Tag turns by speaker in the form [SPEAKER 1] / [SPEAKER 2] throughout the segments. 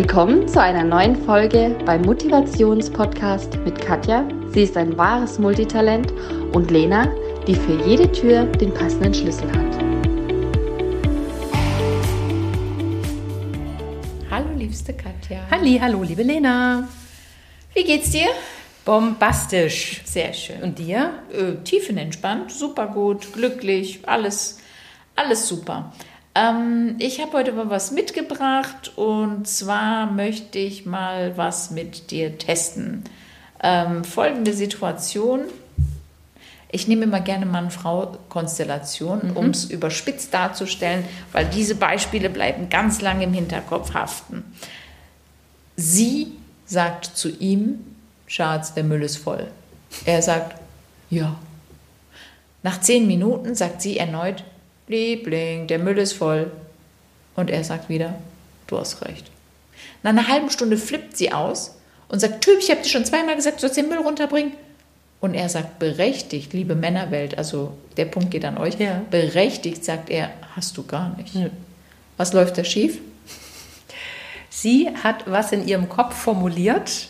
[SPEAKER 1] Willkommen zu einer neuen Folge beim Motivationspodcast mit Katja. Sie ist ein wahres Multitalent und Lena, die für jede Tür den passenden Schlüssel hat.
[SPEAKER 2] Hallo, liebste Katja.
[SPEAKER 3] Halli, hallo, liebe Lena.
[SPEAKER 2] Wie geht's dir?
[SPEAKER 3] Bombastisch.
[SPEAKER 2] Sehr schön.
[SPEAKER 3] Und dir?
[SPEAKER 2] Äh, tiefenentspannt, super gut, glücklich, alles, alles super. Ähm, ich habe heute mal was mitgebracht und zwar möchte ich mal was mit dir testen. Ähm, folgende Situation. Ich nehme immer gerne Mann-Frau-Konstellation,
[SPEAKER 3] Mhm.
[SPEAKER 2] um es überspitzt darzustellen, weil diese Beispiele bleiben ganz lange im Hinterkopf haften. Sie sagt zu ihm, Schatz, der Müll ist voll. Er sagt, ja. Nach zehn Minuten sagt sie erneut, Liebling, der Müll ist voll. Und er sagt wieder, du hast recht. Nach einer halben Stunde flippt sie aus und sagt, Typ, ich habe dir schon zweimal gesagt, du sollst den Müll runterbringen. Und er sagt, berechtigt, liebe Männerwelt, also der Punkt geht an euch,
[SPEAKER 3] Ja.
[SPEAKER 2] berechtigt, sagt er, hast du gar nicht.
[SPEAKER 3] Nö.
[SPEAKER 2] Was läuft da schief?
[SPEAKER 3] Sie hat was in ihrem Kopf formuliert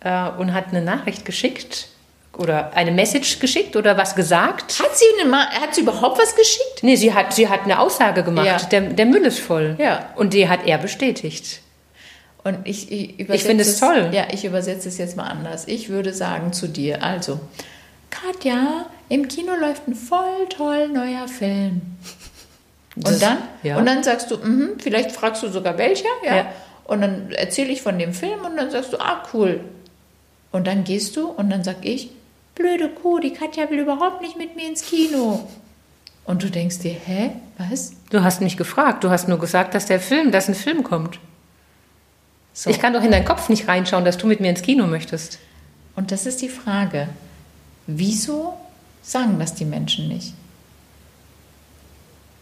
[SPEAKER 3] äh, und hat eine Nachricht geschickt oder eine Message geschickt oder was gesagt.
[SPEAKER 2] Hat sie, eine hat sie überhaupt was geschickt?
[SPEAKER 3] Nee, sie hat, sie hat eine Aussage gemacht.
[SPEAKER 2] Ja.
[SPEAKER 3] Der, der Müll ist voll.
[SPEAKER 2] Ja.
[SPEAKER 3] Und die hat er bestätigt.
[SPEAKER 2] Und ich, ich, übersetze
[SPEAKER 3] finde es toll.
[SPEAKER 2] Ja, ich übersetze es jetzt mal anders. Ich würde sagen zu dir, also, Katja, im Kino läuft ein voll toll neuer Film. Und
[SPEAKER 3] Das-
[SPEAKER 2] dann?
[SPEAKER 3] ja.
[SPEAKER 2] Und dann sagst du, mhm, vielleicht fragst du sogar welcher, ja.
[SPEAKER 3] Ja.
[SPEAKER 2] Und dann erzähle ich von dem Film und dann sagst du, ah, cool. Und dann gehst du und dann sag ich, blöde Kuh, die Katja will überhaupt nicht mit mir ins Kino. Und du denkst dir, hä, was?
[SPEAKER 3] Du hast mich gefragt. Du hast nur gesagt, dass der Film, dass ein Film kommt.
[SPEAKER 2] So.
[SPEAKER 3] Ich kann doch in deinen Kopf nicht reinschauen, dass du mit mir ins Kino möchtest.
[SPEAKER 2] Und das ist die Frage. Wieso sagen das die Menschen nicht?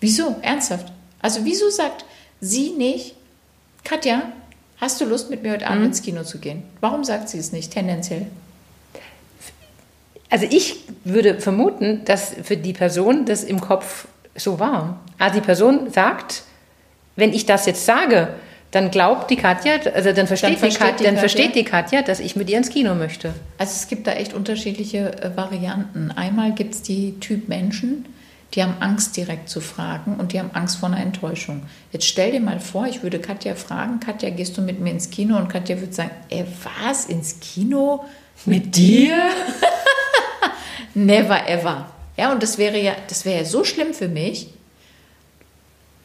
[SPEAKER 2] Wieso? Ernsthaft? Also wieso sagt sie nicht, Katja, hast du Lust mit mir heute Abend ins Kino zu gehen? Warum sagt sie es nicht tendenziell?
[SPEAKER 3] Also ich würde vermuten, dass für die Person das im Kopf so war. Also die Person sagt, wenn ich das jetzt sage, dann glaubt die Katja, also dann versteht,
[SPEAKER 2] versteht
[SPEAKER 3] die, Katja,
[SPEAKER 2] die
[SPEAKER 3] dann
[SPEAKER 2] Katja.
[SPEAKER 3] versteht die Katja, dass ich mit ihr ins Kino möchte.
[SPEAKER 2] Also es gibt da echt unterschiedliche äh, Varianten. Einmal gibt es die Typ Menschen, die haben Angst direkt zu fragen und die haben Angst vor einer Enttäuschung. Jetzt stell dir mal vor, ich würde Katja fragen, Katja, gehst du mit mir ins Kino? Und Katja würde sagen, ey, was, ins Kino? Mit dir? Never ever. Ja, und das wäre ja, das wäre ja so schlimm für mich.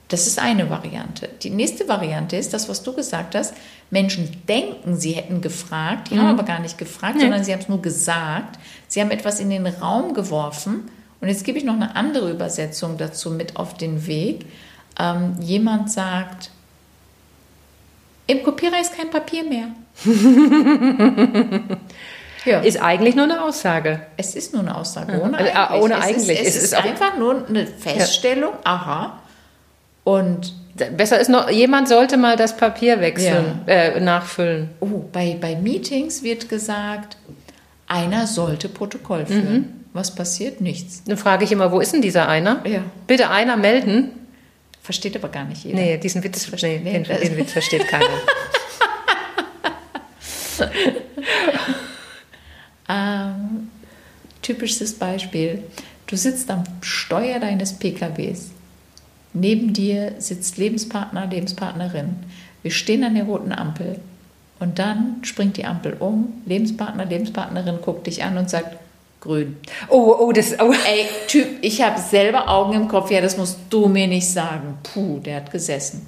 [SPEAKER 2] Das ist eine Variante. Die nächste Variante ist das, was du gesagt hast. Menschen denken, sie hätten gefragt, die haben aber gar nicht gefragt, sondern sie haben es nur gesagt. Sie haben etwas in den Raum geworfen. Und jetzt gebe ich noch eine andere Übersetzung dazu mit auf den Weg. Ähm, jemand sagt, im Kopierer ist kein Papier mehr. ja.
[SPEAKER 3] Ist eigentlich nur eine Aussage.
[SPEAKER 2] Es ist nur eine Aussage, ohne
[SPEAKER 3] Also,
[SPEAKER 2] eigentlich.
[SPEAKER 3] äh, ohne
[SPEAKER 2] es
[SPEAKER 3] eigentlich.
[SPEAKER 2] Ist, es
[SPEAKER 3] Es
[SPEAKER 2] ist, einfach nur eine Feststellung, aha. Und
[SPEAKER 3] Besser ist noch, jemand sollte mal das Papier wechseln, äh, nachfüllen.
[SPEAKER 2] oh, bei, bei Meetings wird gesagt, einer sollte Protokoll führen.
[SPEAKER 3] Mhm.
[SPEAKER 2] Was passiert? Nichts.
[SPEAKER 3] Dann frage ich immer, wo ist denn dieser einer?
[SPEAKER 2] Ja.
[SPEAKER 3] Bitte einer melden.
[SPEAKER 2] Versteht aber gar nicht jeder.
[SPEAKER 3] Nee, diesen Witz, nee, den, den Witz versteht keiner.
[SPEAKER 2] Typisches Beispiel. Du sitzt am Steuer deines PKWs. Neben dir sitzt Lebenspartner, Lebenspartnerin. Wir stehen an der roten Ampel. Und dann springt die Ampel um. Lebenspartner, Lebenspartnerin guckt dich an und sagt, grün.
[SPEAKER 3] Oh, oh, das, oh.
[SPEAKER 2] Ey, Typ, ich habe selber Augen im Kopf. Ja, das musst du mir nicht sagen. Puh, der hat gesessen.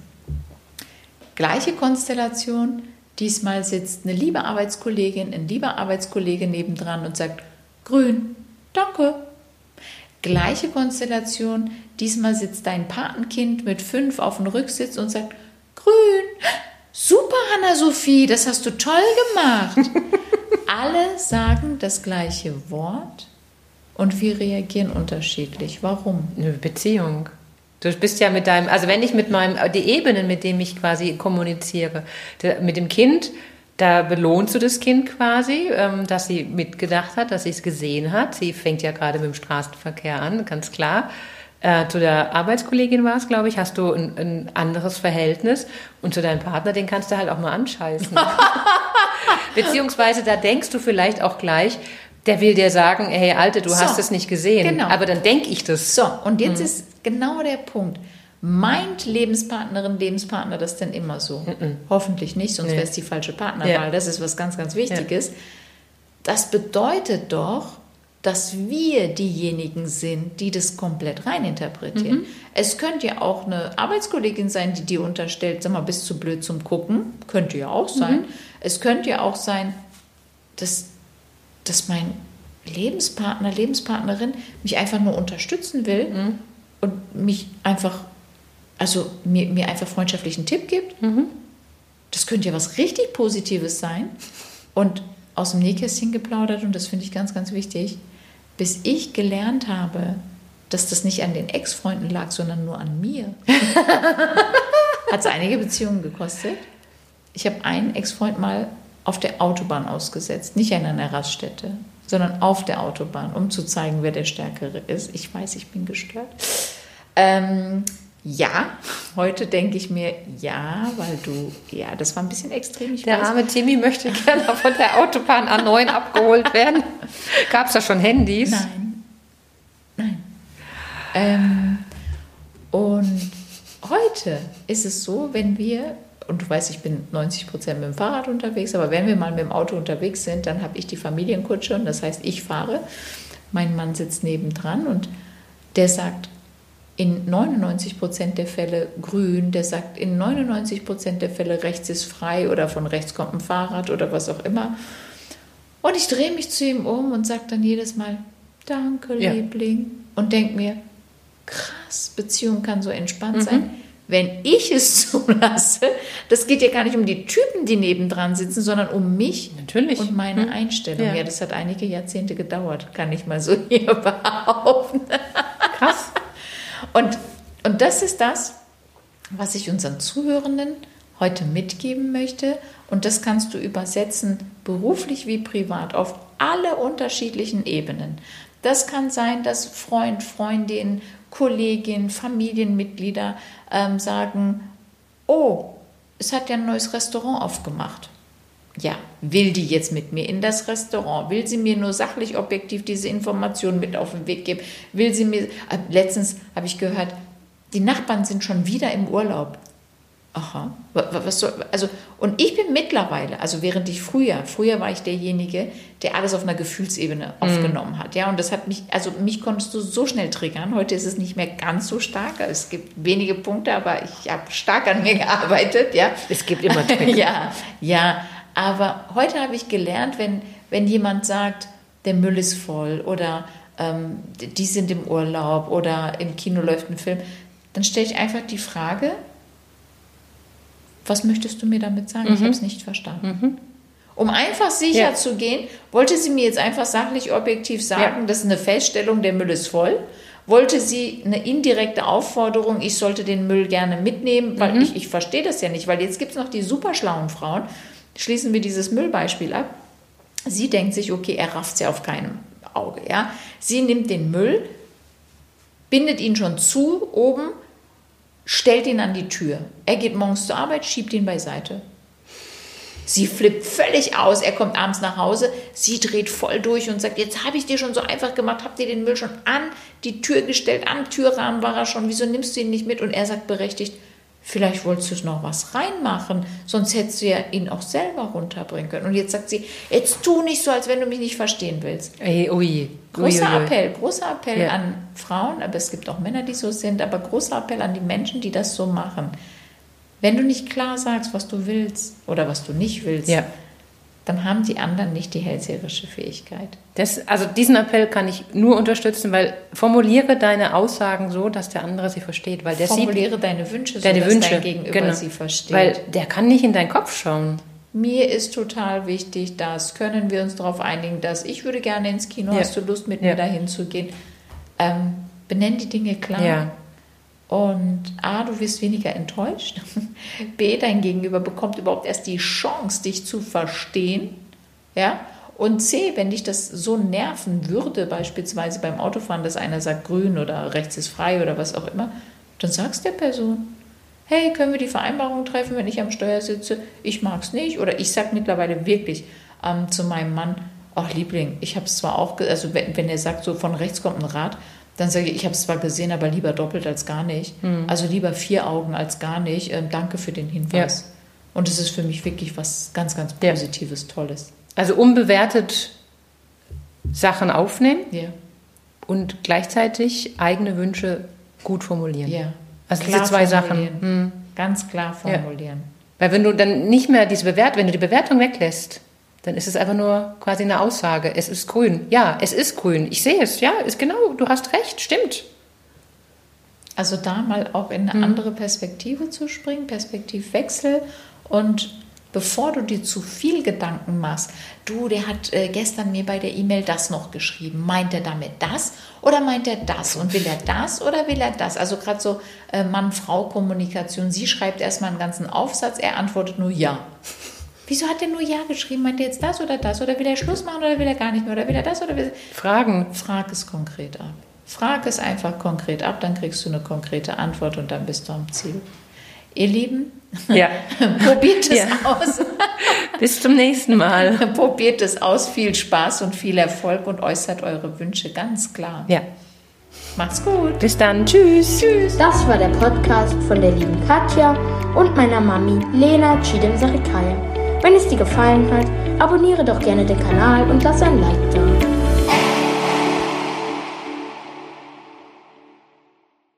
[SPEAKER 2] Gleiche Konstellation. Diesmal sitzt eine liebe Arbeitskollegin, ein lieber Arbeitskollege nebendran und sagt, grün, danke. Gleiche Konstellation. Diesmal sitzt dein Patenkind mit fünf auf dem Rücksitz und sagt, grün. Super, Hanna-Sophie, das hast du toll gemacht. Alle sagen das gleiche Wort und wir reagieren unterschiedlich. Warum?
[SPEAKER 3] Eine Beziehung. Du bist ja mit deinem, also wenn ich mit meinem, die Ebenen, mit denen ich quasi kommuniziere, mit dem Kind, da belohnst du das Kind quasi, ähm, dass sie mitgedacht hat, dass sie es gesehen hat. Sie fängt ja gerade mit dem Straßenverkehr an, ganz klar. Äh, zu der Arbeitskollegin war es, glaube ich, hast du ein, ein, anderes Verhältnis und zu deinem Partner, den kannst du halt auch mal anscheißen. Beziehungsweise da denkst du vielleicht auch gleich, der will dir sagen, hey Alte, du so, hast es nicht gesehen. Genau. Aber dann denke ich das.
[SPEAKER 2] So, und jetzt mhm. ist genau der Punkt. Meint Lebenspartnerin, Lebenspartner das denn immer so? Mhm. Hoffentlich nicht, sonst nee. wäre es die falsche Partnerwahl. Ja. Das ist was ganz, ganz Wichtiges. Ja. Das bedeutet doch, dass wir diejenigen sind, die das komplett reininterpretieren. Mhm. Es könnte ja auch eine Arbeitskollegin sein, die dir unterstellt, sag mal, bist du blöd zum Gucken. Könnte ja auch sein. Mhm. Es könnte ja auch sein, dass, dass mein Lebenspartner, Lebenspartnerin mich einfach nur unterstützen will mhm. und mich einfach, also mir, mir einfach freundschaftlichen Tipp gibt. Mhm. Das könnte ja was richtig Positives sein. Und aus dem Nähkästchen geplaudert und das finde ich ganz, ganz wichtig bis ich gelernt habe, dass das nicht an den Ex-Freunden lag, sondern nur an mir. Hat es einige Beziehungen gekostet. Ich habe einen Ex-Freund mal auf der Autobahn ausgesetzt, nicht an einer Raststätte, sondern auf der Autobahn, um zu zeigen, wer der Stärkere ist. Ich weiß, ich bin gestört. Ähm, ja, heute denke ich mir ja, weil du, ja, das war ein bisschen extrem.
[SPEAKER 3] Der weiß. arme Timmy möchte gerne von der Autobahn A9 abgeholt werden. Gab es da schon Handys?
[SPEAKER 2] Nein. Nein. Ähm, und heute ist es so, wenn wir, und du weißt, ich bin 90 Prozent mit dem Fahrrad unterwegs, aber wenn wir mal mit dem Auto unterwegs sind, dann habe ich die Familienkutsche und das heißt, ich fahre. Mein Mann sitzt nebendran und der sagt, in 99 Prozent der Fälle grün, der sagt, in 99 Prozent der Fälle rechts ist frei oder von rechts kommt ein Fahrrad oder was auch immer. Und ich drehe mich zu ihm um und sage dann jedes Mal, danke, ja. Liebling. Und denke mir, krass, Beziehung kann so entspannt mhm. sein. Wenn ich es zulasse, das geht ja gar nicht um die Typen, die nebendran sitzen, sondern um mich
[SPEAKER 3] Natürlich.
[SPEAKER 2] und meine mhm. Einstellung. Ja. ja, das hat einige Jahrzehnte gedauert, kann ich mal so hier behaupten.
[SPEAKER 3] Krass.
[SPEAKER 2] Und, und das ist das, was ich unseren Zuhörenden heute mitgeben möchte. Und das kannst du übersetzen, beruflich wie privat, auf alle unterschiedlichen Ebenen. Das kann sein, dass Freund, Freundin, Kollegin, Familienmitglieder ähm, sagen, oh, es hat ja ein neues Restaurant aufgemacht ja, will die jetzt mit mir in das Restaurant? Will sie mir nur sachlich objektiv diese Informationen mit auf den Weg geben? Will sie mir, äh, letztens habe ich gehört, die Nachbarn sind schon wieder im Urlaub. Aha, was soll, also, und ich bin mittlerweile, also während ich früher, früher war ich derjenige, der alles auf einer Gefühlsebene mhm. aufgenommen hat, ja, und das hat mich, also mich konntest du so schnell triggern, heute ist es nicht mehr ganz so stark, es gibt wenige Punkte, aber ich habe stark an mir gearbeitet, ja.
[SPEAKER 3] Es gibt immer Trigger.
[SPEAKER 2] ja, ja, aber heute habe ich gelernt, wenn, wenn jemand sagt, der Müll ist voll oder ähm, die sind im Urlaub oder im Kino läuft ein Film, dann stelle ich einfach die Frage, was möchtest du mir damit sagen? Mhm. Ich habe es nicht verstanden. Mhm. Um einfach sicher ja. zu gehen, wollte sie mir jetzt einfach sachlich objektiv sagen, ja. das ist eine Feststellung, der Müll ist voll. Wollte sie eine indirekte Aufforderung, ich sollte den Müll gerne mitnehmen, weil mhm. ich, ich verstehe das ja nicht, weil jetzt gibt es noch die super schlauen Frauen, schließen wir dieses Müllbeispiel ab. Sie denkt sich, okay, er rafft sie auf keinem Auge. Ja? Sie nimmt den Müll, bindet ihn schon zu oben, stellt ihn an die Tür. Er geht morgens zur Arbeit, schiebt ihn beiseite. Sie flippt völlig aus. Er kommt abends nach Hause. Sie dreht voll durch und sagt: Jetzt habe ich dir schon so einfach gemacht. Habt ihr den Müll schon an die Tür gestellt? Am Türrahmen war er schon. Wieso nimmst du ihn nicht mit? Und er sagt berechtigt: Vielleicht wolltest du noch was reinmachen, sonst hättest du ja ihn auch selber runterbringen können. Und jetzt sagt sie, jetzt tu nicht so, als wenn du mich nicht verstehen willst.
[SPEAKER 3] Ey, ui.
[SPEAKER 2] Großer ui, ui. Appell, großer Appell ja. an Frauen, aber es gibt auch Männer, die so sind, aber großer Appell an die Menschen, die das so machen. Wenn du nicht klar sagst, was du willst oder was du nicht willst, ja dann haben die anderen nicht die hellseherische Fähigkeit.
[SPEAKER 3] Das, also diesen Appell kann ich nur unterstützen, weil formuliere deine Aussagen so, dass der andere sie versteht. Weil der
[SPEAKER 2] formuliere
[SPEAKER 3] sieht,
[SPEAKER 2] deine Wünsche
[SPEAKER 3] deine
[SPEAKER 2] so,
[SPEAKER 3] dass Wünsche,
[SPEAKER 2] dein Gegenüber genau. sie versteht.
[SPEAKER 3] Weil der kann nicht in deinen Kopf schauen.
[SPEAKER 2] Mir ist total wichtig, dass können wir uns darauf einigen, dass ich würde gerne ins Kino, ja. hast du Lust mit ja. mir dahin zu gehen? Ähm, benenn die Dinge klar. Ja. Und A, du wirst weniger enttäuscht. B, dein Gegenüber bekommt überhaupt erst die Chance, dich zu verstehen. Ja? Und C, wenn dich das so nerven würde, beispielsweise beim Autofahren, dass einer sagt grün oder rechts ist frei oder was auch immer, dann sagst der Person, hey, können wir die Vereinbarung treffen, wenn ich am Steuer sitze? Ich mag es nicht. Oder ich sage mittlerweile wirklich ähm, zu meinem Mann, ach Liebling, ich habe es zwar auch, also wenn, wenn er sagt, so von rechts kommt ein Rad, dann sage ich, ich habe es zwar gesehen, aber lieber doppelt als gar nicht. Mhm. Also lieber vier Augen als gar nicht. Ähm, danke für den Hinweis. Ja. Und es ist für mich wirklich was ganz, ganz Positives, ja. Tolles.
[SPEAKER 3] Also unbewertet Sachen aufnehmen
[SPEAKER 2] ja.
[SPEAKER 3] und gleichzeitig eigene Wünsche gut formulieren.
[SPEAKER 2] Ja.
[SPEAKER 3] Also klar diese zwei Sachen.
[SPEAKER 2] Hm. Ganz klar formulieren.
[SPEAKER 3] Weil wenn du dann nicht mehr diese Bewertung, wenn du die Bewertung weglässt, dann ist es einfach nur quasi eine Aussage. Es ist grün. Ja, es ist grün. Ich sehe es. Ja, ist genau. Du hast recht. Stimmt.
[SPEAKER 2] Also da mal auch in eine hm. andere Perspektive zu springen, Perspektivwechsel und bevor du dir zu viel Gedanken machst, du, der hat äh, gestern mir bei der E-Mail das noch geschrieben, meint er damit das oder meint er das und will er das oder will er das? Also gerade so äh, Mann-Frau-Kommunikation, sie schreibt erstmal einen ganzen Aufsatz, er antwortet nur ja. Wieso hat er nur Ja geschrieben? Meint er jetzt das oder das? Oder will er Schluss machen oder will er gar nicht mehr? Oder will er das oder will er...
[SPEAKER 3] Fragen.
[SPEAKER 2] Frag es konkret ab. Frag es einfach konkret ab, dann kriegst du eine konkrete Antwort und dann bist du am Ziel. Ihr Lieben,
[SPEAKER 3] ja.
[SPEAKER 2] probiert es ja. aus.
[SPEAKER 3] Bis zum nächsten Mal.
[SPEAKER 2] Probiert es aus. Viel Spaß und viel Erfolg und äußert eure Wünsche ganz klar.
[SPEAKER 3] Ja.
[SPEAKER 2] Macht's gut.
[SPEAKER 3] Bis dann. Tschüss.
[SPEAKER 1] Tschüss. Das war der Podcast von der lieben Katja und meiner Mami Lena Chidem Sarikaya. Wenn es dir gefallen hat, abonniere doch gerne den Kanal und lass ein Like da.